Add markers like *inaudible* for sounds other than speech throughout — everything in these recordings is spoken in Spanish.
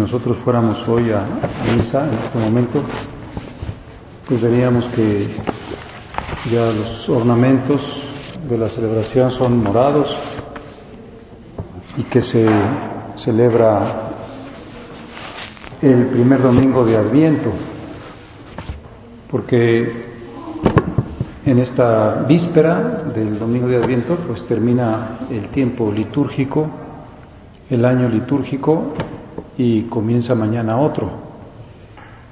Nosotros fuéramos hoy a, misa en este momento, pues veríamos que ya los ornamentos de la celebración son morados y que se celebra el primer domingo de Adviento, porque en esta víspera del domingo de Adviento pues termina el tiempo litúrgico, el año litúrgico y comienza mañana otro,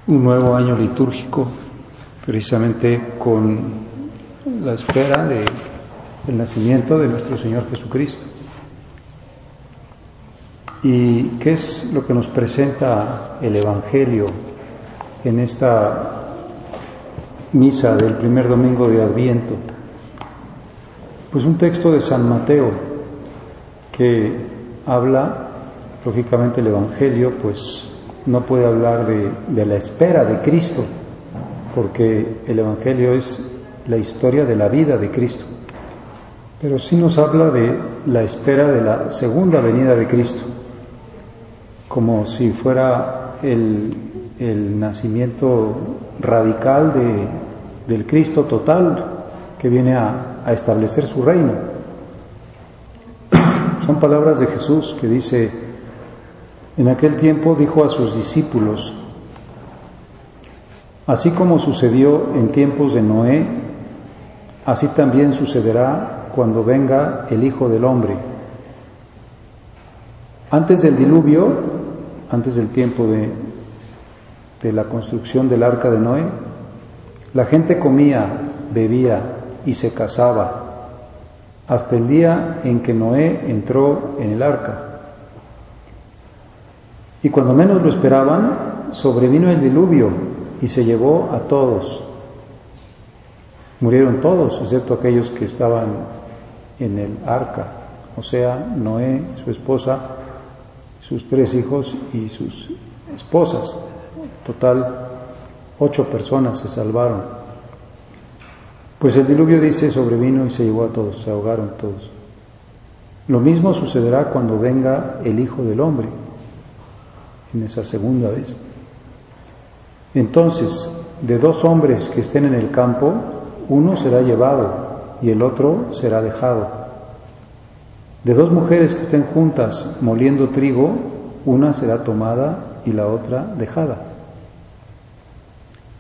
un nuevo año litúrgico, precisamente con la espera del nacimiento de nuestro Señor Jesucristo. ¿Y qué es lo que nos presenta el Evangelio en esta misa del primer domingo de Adviento? Pues un texto de San Mateo que habla Lógicamente el Evangelio pues no puede hablar de, la espera de Cristo, porque el Evangelio es la historia de la vida de Cristo, pero sí nos habla de la espera de la segunda venida de Cristo, como si fuera el, nacimiento radical del Cristo total que viene a, a establecer su reino. *coughs* Son palabras de Jesús que dice, en aquel tiempo dijo a sus discípulos, así como sucedió en tiempos de Noé, así también sucederá cuando venga el Hijo del Hombre. Antes del diluvio, antes del tiempo de, de la construcción del arca de Noé, la gente comía, bebía y se casaba hasta el día en que Noé entró en el arca. Y cuando menos lo esperaban, sobrevino el diluvio y se llevó a todos. Murieron todos, excepto aquellos que estaban en el arca, o sea, Noé, su esposa, sus tres hijos y sus esposas. Total, ocho personas se salvaron. Pues el diluvio dice sobrevino y se llevó a todos, se ahogaron todos. Lo mismo sucederá cuando venga el Hijo del Hombre en esa segunda vez. Entonces, de dos hombres que estén en el campo, uno será llevado y el otro será dejado. De dos mujeres que estén juntas moliendo trigo, una será tomada y la otra dejada.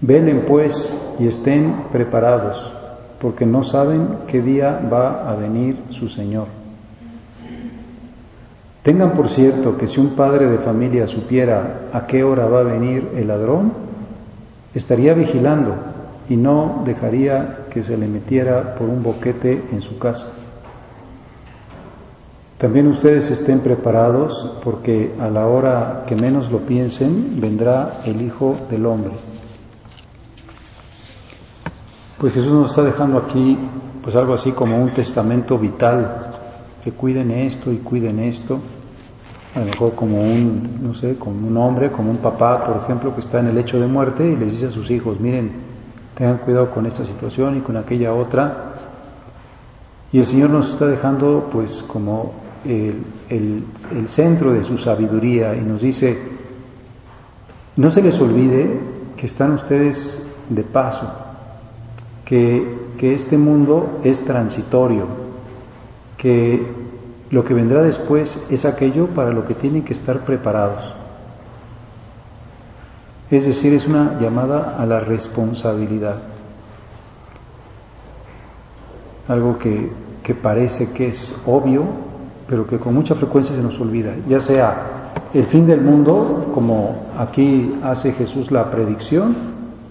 Velen pues y estén preparados, porque no saben qué día va a venir su Señor. Tengan por cierto que si un padre de familia supiera a qué hora va a venir el ladrón, estaría vigilando y no dejaría que se le metiera por un boquete en su casa. También ustedes estén preparados porque a la hora que menos lo piensen vendrá el Hijo del Hombre. Pues Jesús nos está dejando aquí pues algo así como un testamento vital, que cuiden esto y cuiden esto, a lo mejor como un, no sé, como un hombre, como un papá, por ejemplo, que está en el lecho de muerte y les dice a sus hijos, miren, tengan cuidado con esta situación y con aquella otra. Y el Señor nos está dejando, pues, como el, centro de su sabiduría y nos dice, no se les olvide que están ustedes de paso, que, que este mundo es transitorio, que lo que vendrá después es aquello para lo que tienen que estar preparados. Es decir, es una llamada a la responsabilidad. Algo que, que parece que es obvio, pero que con mucha frecuencia se nos olvida, ya sea el fin del mundo, como aquí hace Jesús la predicción,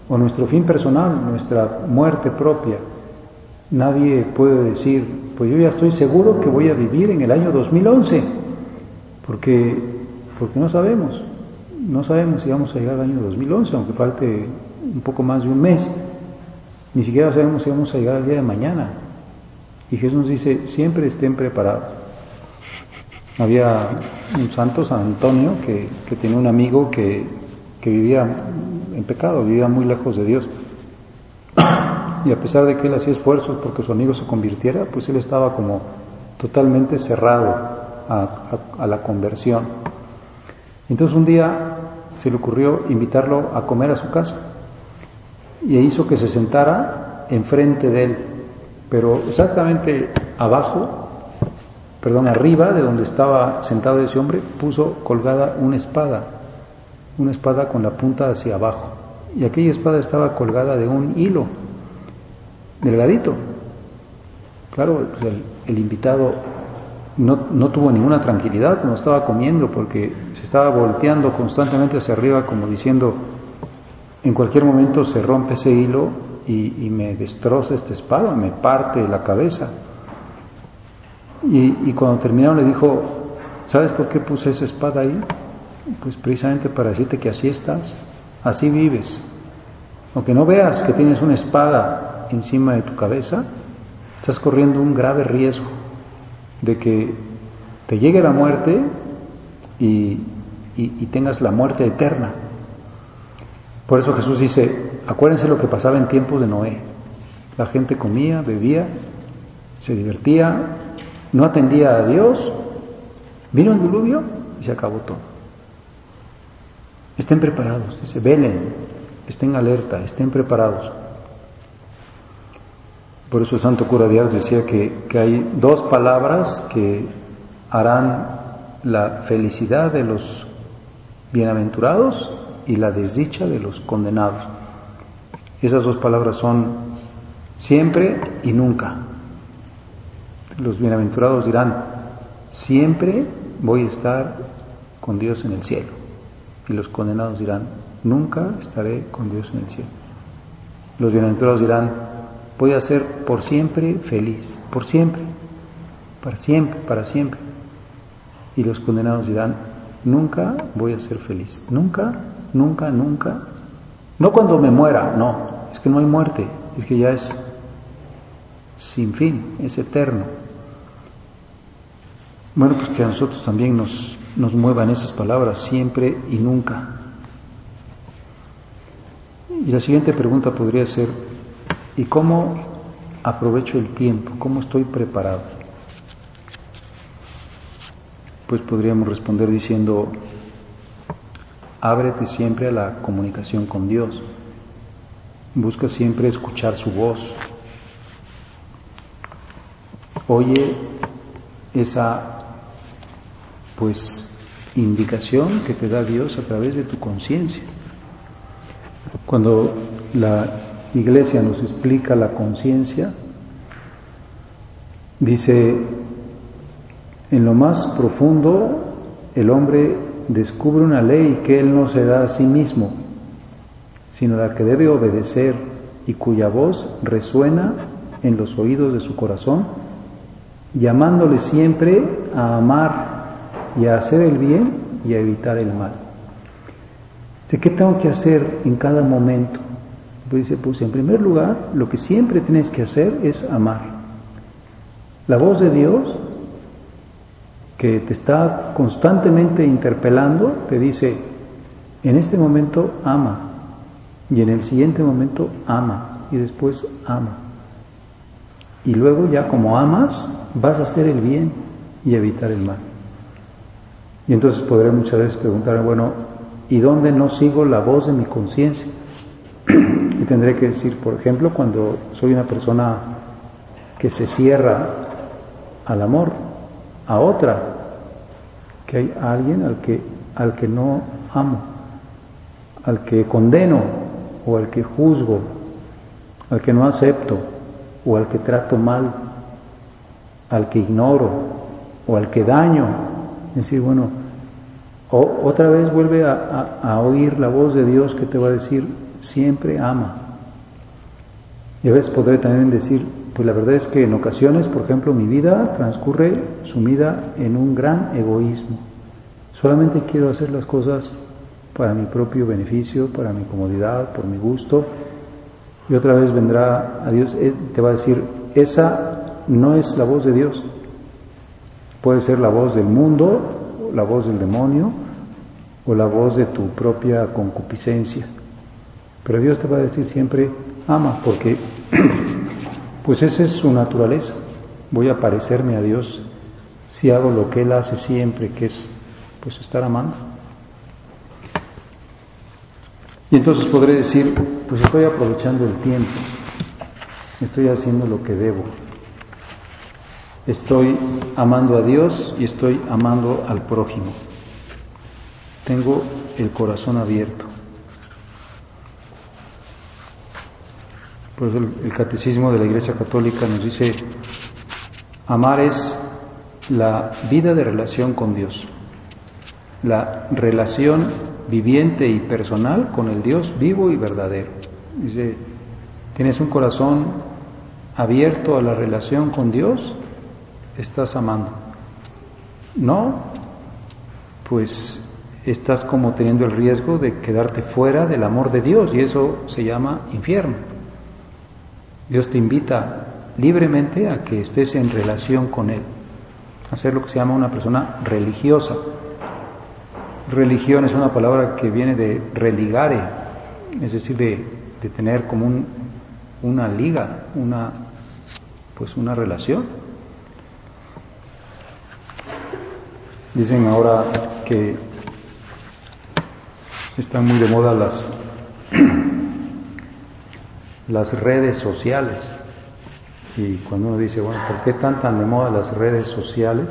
o nuestro fin personal, nuestra muerte propia. Nadie puede decir, pues yo ya estoy seguro que voy a vivir en el año 2011, porque, porque no sabemos, no sabemos si vamos a llegar al año 2011, aunque falte un poco más de un mes, ni siquiera sabemos si vamos a llegar al día de mañana. Y Jesús nos dice, siempre estén preparados. Había un santo, San Antonio, que, tenía un amigo que, que vivía en pecado, vivía muy lejos de Dios. Y a pesar de que él hacía esfuerzos porque su amigo se convirtiera, pues él estaba como totalmente cerrado a, la conversión. Entonces un día se le ocurrió invitarlo a comer a su casa y hizo que se sentara enfrente de él, pero exactamente abajo perdón, arriba de donde estaba sentado ese hombre, puso colgada una espada, una espada con la punta hacia abajo. Y aquella espada estaba colgada de un hilo, delgadito. Claro, pues el, invitado no, no, tuvo ninguna tranquilidad cuando estaba comiendo porque se estaba volteando constantemente hacia arriba como diciendo, en cualquier momento se rompe ese hilo y, y me destroza esta espada, me parte la cabeza. Y, cuando terminaron le dijo, ¿sabes por qué puse esa espada ahí? Pues precisamente para decirte que así estás, así vives. Aunque no veas que tienes una espada encima de tu cabeza, estás corriendo un grave riesgo de que te llegue la muerte y, y tengas la muerte eterna. Por eso Jesús dice, acuérdense lo que pasaba en tiempos de Noé. La gente comía, bebía, se divertía, no atendía a Dios, vino el diluvio y se acabó todo. Estén preparados, dice, velen, estén alerta, estén preparados. Por eso el santo cura Díaz decía que, que hay dos palabras que harán la felicidad de los bienaventurados y la desdicha de los condenados. Esas dos palabras son siempre y nunca. Los bienaventurados dirán, siempre voy a estar con Dios en el cielo. Y los condenados dirán, nunca estaré con Dios en el cielo. Los bienaventurados dirán, voy a ser por siempre feliz, por siempre, para siempre, para siempre. Y los condenados dirán, nunca voy a ser feliz, nunca, nunca, nunca. No cuando me muera, no, es que no hay muerte, es que ya es sin fin, es eterno. Bueno, pues que a nosotros también nos, nos muevan esas palabras siempre y nunca. Y la siguiente pregunta podría ser, ¿y cómo aprovecho el tiempo? ¿Cómo estoy preparado? Pues podríamos responder diciendo, ábrete siempre a la comunicación con Dios, busca siempre escuchar su voz, oye esa pues indicación que te da Dios a través de tu conciencia. Cuando la iglesia nos explica la conciencia, dice, en lo más profundo el hombre descubre una ley que él no se da a sí mismo, sino la que debe obedecer y cuya voz resuena en los oídos de su corazón, llamándole siempre a amar y a hacer el bien y a evitar el mal. ¿Qué tengo que hacer en cada momento? Pues dice, pues en primer lugar, lo que siempre tienes que hacer es amar. La voz de Dios, que te está constantemente interpelando, te dice, en este momento ama, y en el siguiente momento ama, y después ama. Y luego ya como amas, vas a hacer el bien y evitar el mal. Y entonces podré muchas veces preguntar, bueno, ¿y dónde no sigo la voz de mi conciencia? *clears throat* tendré que decir, por ejemplo, cuando soy una persona que se cierra al amor, a otra, que hay alguien al que, al que no amo, al que condeno o al que juzgo, al que no acepto o al que trato mal, al que ignoro o al que daño. Es decir, bueno, otra vez vuelve a, oír la voz de Dios que te va a decir, siempre ama. Y a veces podré también decir, pues la verdad es que en ocasiones, por ejemplo, mi vida transcurre sumida en un gran egoísmo. Solamente quiero hacer las cosas para mi propio beneficio, para mi comodidad, por mi gusto. Y otra vez vendrá a Dios, eh, te va a decir, esa no es la voz de Dios. Puede ser la voz del mundo, la voz del demonio o la voz de tu propia concupiscencia. Pero Dios te va a decir siempre, ama, porque *clears throat* pues esa es su naturaleza. Voy a parecerme a Dios si hago lo que Él hace siempre, que es pues estar amando. Y entonces podré decir, pues estoy aprovechando el tiempo, estoy haciendo lo que debo, estoy amando a Dios y estoy amando al prójimo. Tengo el corazón abierto. Por eso el, catecismo de la Iglesia Católica nos dice, amar es la vida de relación con Dios, la relación viviente y personal con el Dios vivo y verdadero. Dice, tienes un corazón abierto a la relación con Dios, estás amando. No, pues estás como teniendo el riesgo de quedarte fuera del amor de Dios y eso se llama infierno. Dios te invita libremente a que estés en relación con Él, a ser lo que se llama una persona religiosa. Religión es una palabra que viene de religare, es decir, de, tener como un, una liga, una, pues una relación. Dicen ahora que están muy de moda las, *clears throat* las redes sociales. Y cuando uno dice, bueno, ¿por qué están tan de moda las redes sociales?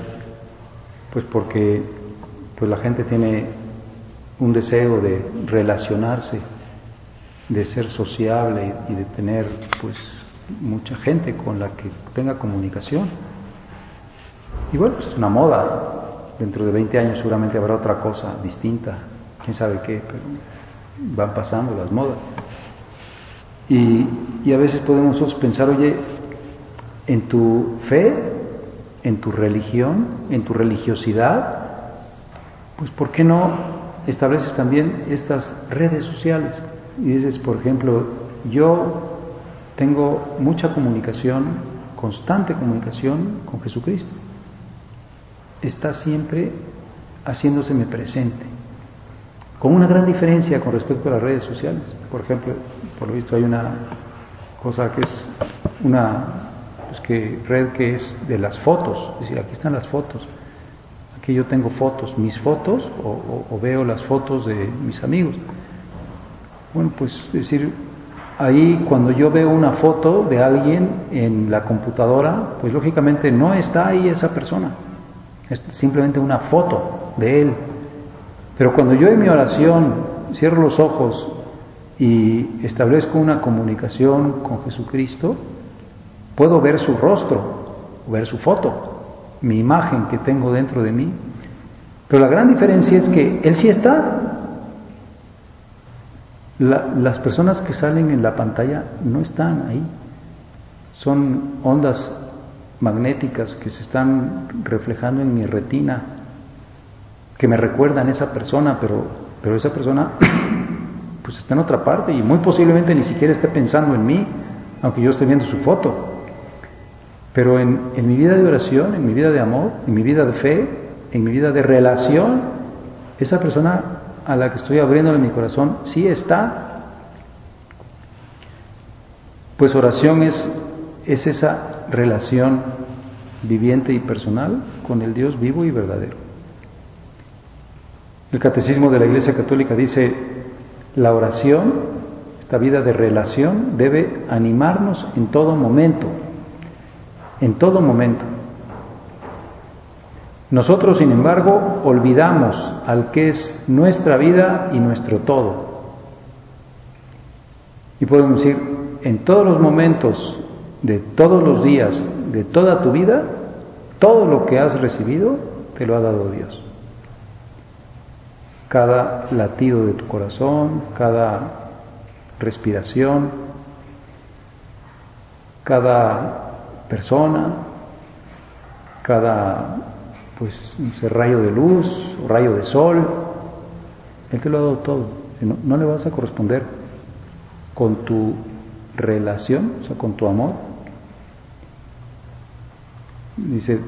Pues porque pues la gente tiene un deseo de relacionarse, de ser sociable y de tener pues mucha gente con la que tenga comunicación. Y bueno, es una moda, Dentro de 20 años seguramente habrá otra cosa distinta, quién sabe qué, pero van pasando las modas. Y, y a veces podemos pensar, oye, en tu fe, en tu religión, en tu religiosidad, pues ¿por qué no estableces también estas redes sociales? Y dices, por ejemplo, yo tengo mucha comunicación, constante comunicación con Jesucristo está siempre haciéndoseme presente, con una gran diferencia con respecto a las redes sociales. Por ejemplo, por lo visto hay una cosa que es una pues que red que es de las fotos, es decir, aquí están las fotos. Aquí yo tengo fotos, mis fotos, o, veo las fotos de mis amigos. Bueno, pues es decir, ahí cuando yo veo una foto de alguien en la computadora, pues lógicamente no está ahí esa persona es simplemente una foto de Él. Pero cuando yo en mi oración cierro los ojos y establezco una comunicación con Jesucristo, puedo ver su rostro, ver su foto, mi imagen que tengo dentro de mí. Pero la gran diferencia es que Él sí está. las personas que salen en la pantalla no están ahí. Son ondas magnéticas que se están reflejando en mi retina, que me recuerdan esa persona, pero, pero esa persona *coughs* pues está en otra parte y muy posiblemente ni siquiera esté pensando en mí, aunque yo esté viendo su foto. Pero en, en mi vida de oración, en mi vida de amor, en mi vida de fe, en mi vida de relación, esa persona a la que estoy abriéndole mi corazón sí está. Pues oración es, es esa relación viviente y personal con el Dios vivo y verdadero. El Catecismo de la Iglesia Católica dice, la oración, esta vida de relación, debe animarnos en todo momento, en todo momento. Nosotros, sin embargo, olvidamos al que es nuestra vida y nuestro todo. Y podemos decir, en todos los momentos de todos los días de toda tu vida, todo lo que has recibido te lo ha dado Dios. Cada latido de tu corazón, cada respiración, cada persona, cada pues un rayo de luz rayo de sol, Él te lo ha dado todo. No, no le vas a corresponder con tu relación, o sea, con tu amor. Dice,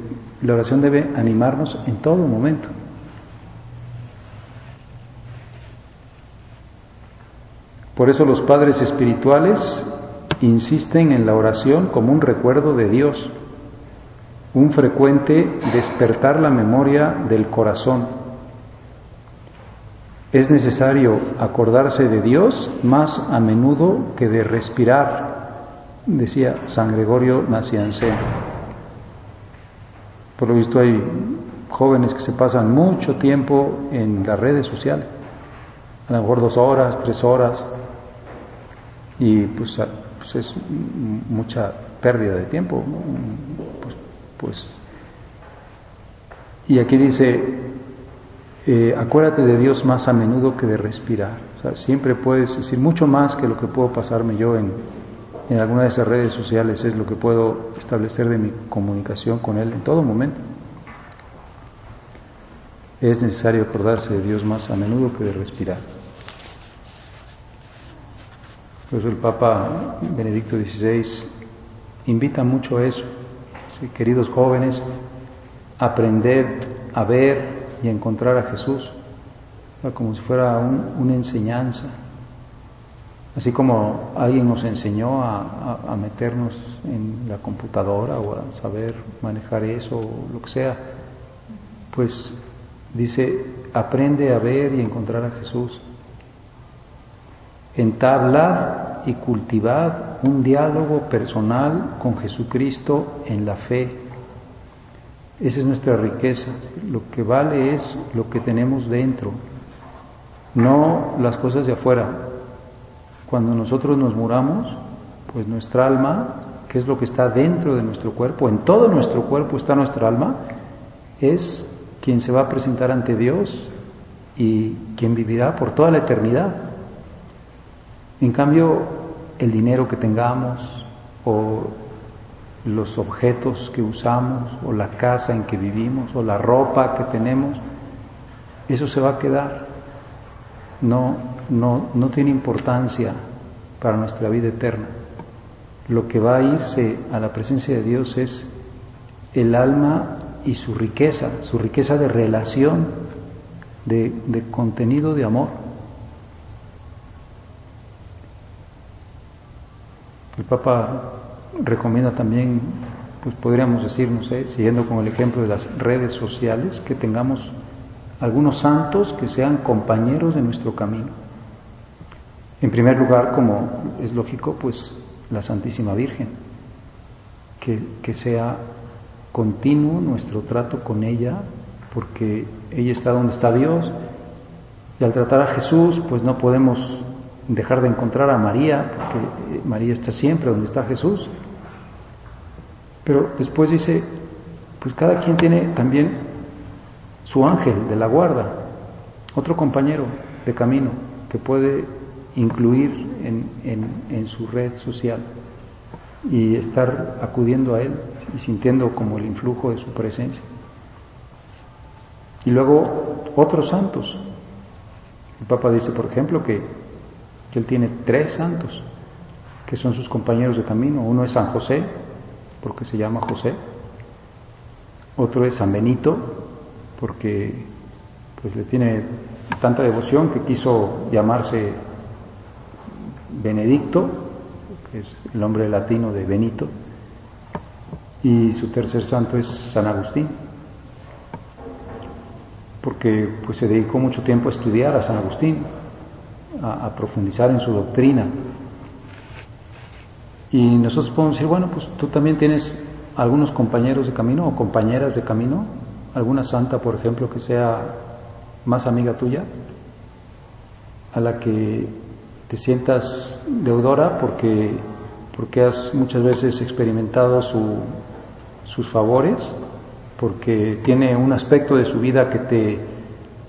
la oración debe animarnos en todo momento. Por eso los padres espirituales insisten en la oración como un recuerdo de Dios, un frecuente despertar la memoria del corazón. Es necesario acordarse de Dios más a menudo que de respirar, decía San Gregorio Nacianceno. Por lo visto hay jóvenes que se pasan mucho tiempo en las redes sociales, a lo mejor dos horas, tres horas, y pues, pues es mucha pérdida de tiempo. Pues, pues, y aquí dice, eh, acuérdate de Dios más a menudo que de respirar. O sea, siempre puedes decir mucho más que lo que puedo pasarme yo en, en alguna de esas redes sociales, es lo que puedo establecer de mi comunicación con Él en todo momento. Es necesario acordarse de Dios más a menudo que de respirar. Por eso el Papa Benedicto XVI invita mucho a eso. queridos jóvenes, aprender a ver y a encontrar a Jesús, como si fuera una enseñanza. Así como alguien nos enseñó a, a, meternos en la computadora o a saber manejar eso o lo que sea, pues dice, aprende a ver y encontrar a Jesús entablar y cultivar un diálogo personal con Jesucristo en la fe. Esa es nuestra riqueza. Lo que vale es lo que tenemos dentro, no las cosas de afuera. Cuando nosotros nos muramos, pues nuestra alma, que es lo que está dentro de nuestro cuerpo, en todo nuestro cuerpo está nuestra alma, es quien se va a presentar ante Dios y quien vivirá por toda la eternidad. En cambio, el dinero que tengamos o los objetos que usamos o la casa en que vivimos o la ropa que tenemos, eso se va a quedar. No, no, no tiene importancia para nuestra vida eterna. Lo que va a irse a la presencia de Dios es el alma y su riqueza, su riqueza de relación, de, de contenido de amor. Papa recomienda también, pues podríamos decir, no sé, siguiendo con el ejemplo de las redes sociales, que tengamos algunos santos que sean compañeros de nuestro camino. En primer lugar, como es lógico, pues la Santísima Virgen, que, que sea continuo nuestro trato con ella, porque ella está donde está Dios, y al tratar a Jesús, pues no podemos dejar de encontrar a María, porque eh, María está siempre donde está Jesús. Pero después dice, pues cada quien tiene también su ángel de la guarda, otro compañero de camino que puede incluir en, en, su red social y estar acudiendo a él y sintiendo como el influjo de su presencia. Y luego otros santos. El Papa dice, por ejemplo, que que él tiene tres santos que son sus compañeros de camino. Uno es San José, porque se llama José. Otro es San Benito, porque pues le tiene tanta devoción que quiso llamarse Benedicto, que es el nombre latino de Benito. Y su tercer santo es San Agustín, porque pues se dedicó mucho tiempo a estudiar a San Agustín, a, profundizar en su doctrina. Y nosotros podemos decir, bueno, pues tú también tienes algunos compañeros de camino o compañeras de camino, alguna santa, por ejemplo, que sea más amiga tuya, a la que te sientas deudora porque, porque has muchas veces experimentado sus favores, porque tiene un aspecto de su vida que te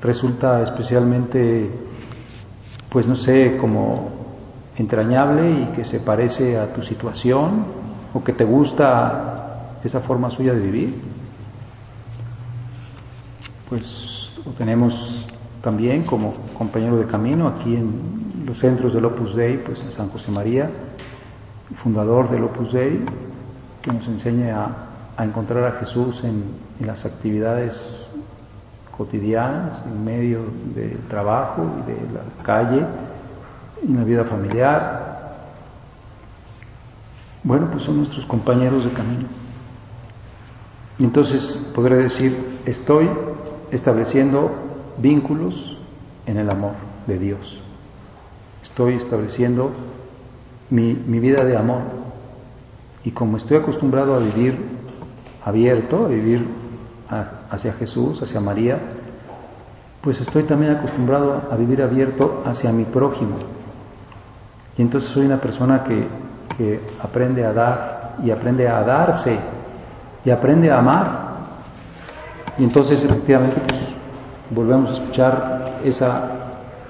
resulta especialmente, pues no sé, como entrañable y que se parece a tu situación o que te gusta esa forma suya de vivir. Pues lo tenemos también como compañero de camino aquí en los centros del Opus Dei, pues a San José María, fundador del Opus Dei, que nos enseña a, encontrar a Jesús en, en, las actividades cotidianas, en medio del trabajo y de la calle, en la vida familiar. Bueno, pues son nuestros compañeros de camino. Y entonces podré decir, estoy estableciendo vínculos en el amor de Dios. Estoy estableciendo mi, vida de amor. Y como estoy acostumbrado a vivir abierto, a vivir hacia Jesús, hacia María, pues estoy también acostumbrado a vivir abierto hacia mi prójimo. Y entonces soy una persona que, que aprende a dar y aprende a darse y aprende a amar. Y entonces efectivamente pues, volvemos a escuchar esa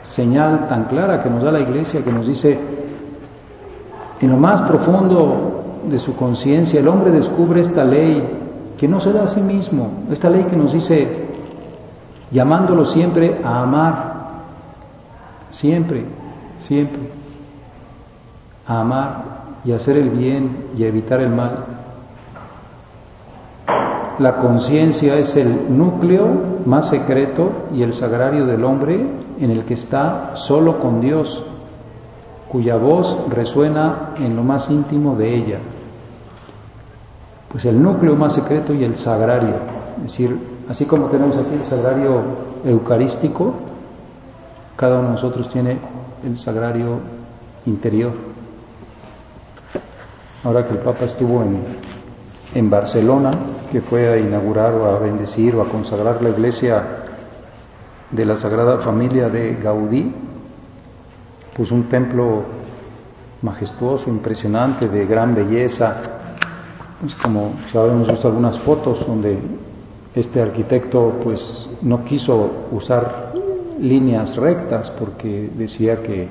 señal tan clara que nos da la Iglesia, que nos dice, en lo más profundo de su conciencia, el hombre descubre esta ley que no se da a sí mismo, esta ley que nos dice, llamándolo siempre a amar, siempre, siempre, a amar y hacer el bien y evitar el mal. La conciencia es el núcleo más secreto y el sagrario del hombre en el que está solo con Dios, cuya voz resuena en lo más íntimo de ella. Pues el núcleo más secreto y el sagrario, es decir, así como tenemos aquí el sagrario eucarístico, cada uno de nosotros tiene el sagrario interior. Ahora que el Papa estuvo en en Barcelona, que fue a inaugurar o a bendecir o a consagrar la iglesia de la Sagrada Familia de Gaudí, pues un templo majestuoso, impresionante, de gran belleza. Como sabemos, visto algunas fotos donde este arquitecto pues no quiso usar líneas rectas porque decía que,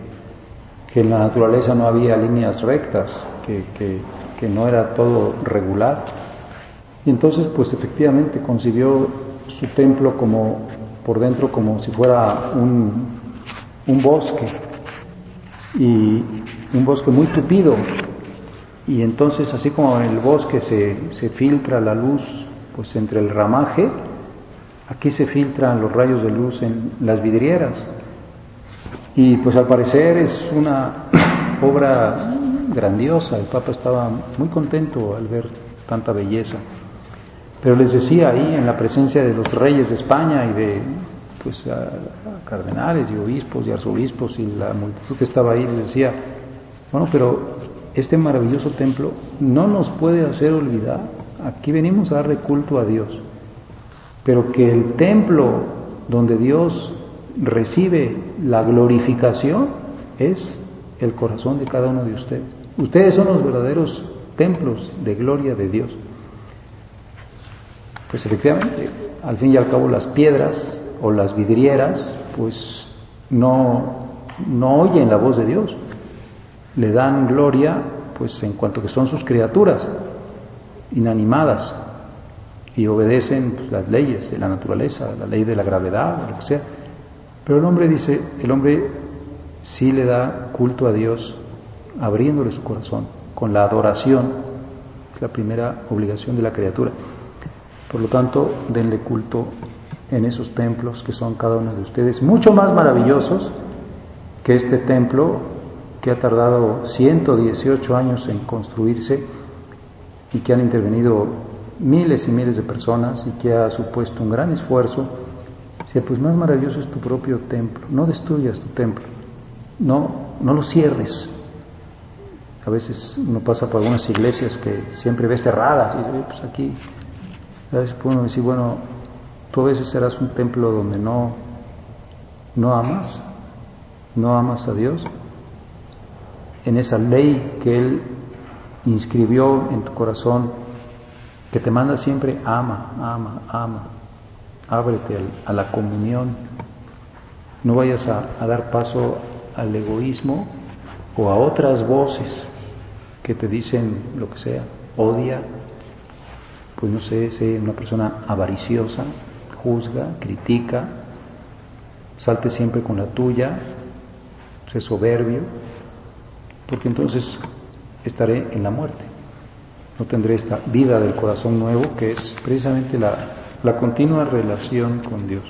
que en la naturaleza no había líneas rectas, que, que que no era todo regular. Y entonces, pues efectivamente concibió su templo como por dentro como si fuera un, un bosque y un bosque muy tupido. Y entonces, así como en el bosque se, se filtra la luz pues entre el ramaje, aquí se filtran los rayos de luz en las vidrieras. Y pues al parecer es una *coughs* obra grandiosa, el Papa estaba muy contento al ver tanta belleza. Pero les decía ahí, en la presencia de los reyes de España y de pues, cardenales y obispos y arzobispos y la multitud que estaba ahí, les decía, bueno, pero este maravilloso templo no nos puede hacer olvidar, aquí venimos a darle culto a Dios, pero que el templo donde Dios recibe la glorificación es el corazón de cada uno de ustedes. Ustedes son los verdaderos templos de gloria de Dios. Pues efectivamente, al fin y al cabo las piedras o las vidrieras, pues no, no oyen la voz de Dios. Le dan gloria, pues en cuanto que son sus criaturas inanimadas y obedecen pues, las leyes de la naturaleza, la ley de la gravedad, lo que sea. Pero el hombre dice, el hombre sí le da culto a Dios abriéndole su corazón con la adoración, es la primera obligación de la criatura. Por lo tanto, denle culto en esos templos que son cada uno de ustedes, mucho más maravillosos que este templo que ha tardado 118 años en construirse y que han intervenido miles y miles de personas y que ha supuesto un gran esfuerzo, sea, pues más maravilloso es tu propio templo. No destruyas tu templo, no, no lo cierres. A veces uno pasa por algunas iglesias que siempre ve cerradas y dice, pues aquí, a veces uno decir, bueno, tú a veces serás un templo donde no, no amas, no amas a Dios. En esa ley que Él inscribió en tu corazón, que te manda siempre, ama, ama, ama, ábrete a la comunión, no vayas a, dar paso al egoísmo o a otras voces que te dicen lo que sea, odia, pues no sé, sé una persona avariciosa, juzga, critica, salte siempre con la tuya, sé soberbio, porque entonces estaré en la muerte. No tendré esta vida del corazón nuevo que es precisamente la, la continua relación con Dios.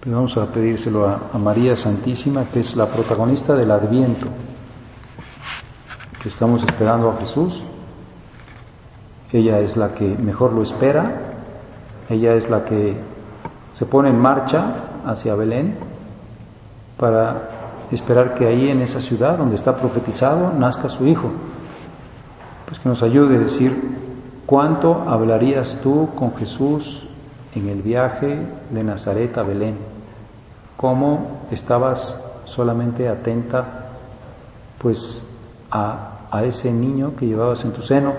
Pues vamos a pedírselo a, María Santísima, que es la protagonista del Adviento, que estamos esperando a Jesús. Ella es la que mejor lo espera, ella es la que se pone en marcha hacia Belén para esperar que ahí en esa ciudad donde está profetizado nazca su hijo. Pues que nos ayude a decir cuánto hablarías tú con Jesús en el viaje de Nazaret a Belén, cómo estabas solamente atenta pues a, a ese niño que llevabas en tu seno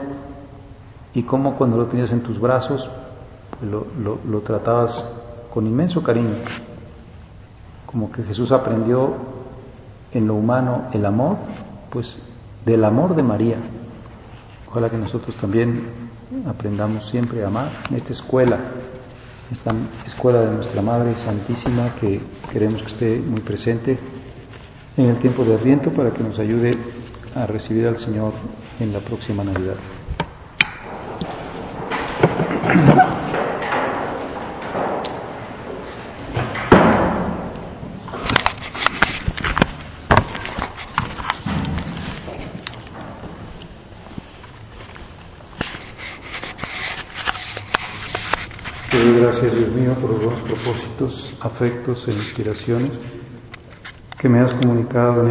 y cómo cuando lo tenías en tus brazos pues lo, lo, lo tratabas con inmenso cariño, como que Jesús aprendió en lo humano el amor, pues del amor de María. Ojalá que nosotros también aprendamos siempre a amar en esta escuela, esta escuela de nuestra Madre Santísima que queremos que esté muy presente en el tiempo de Adviento para que nos ayude a recibir al Señor en la próxima Navidad. Por los propósitos, afectos e inspiraciones que me has comunicado en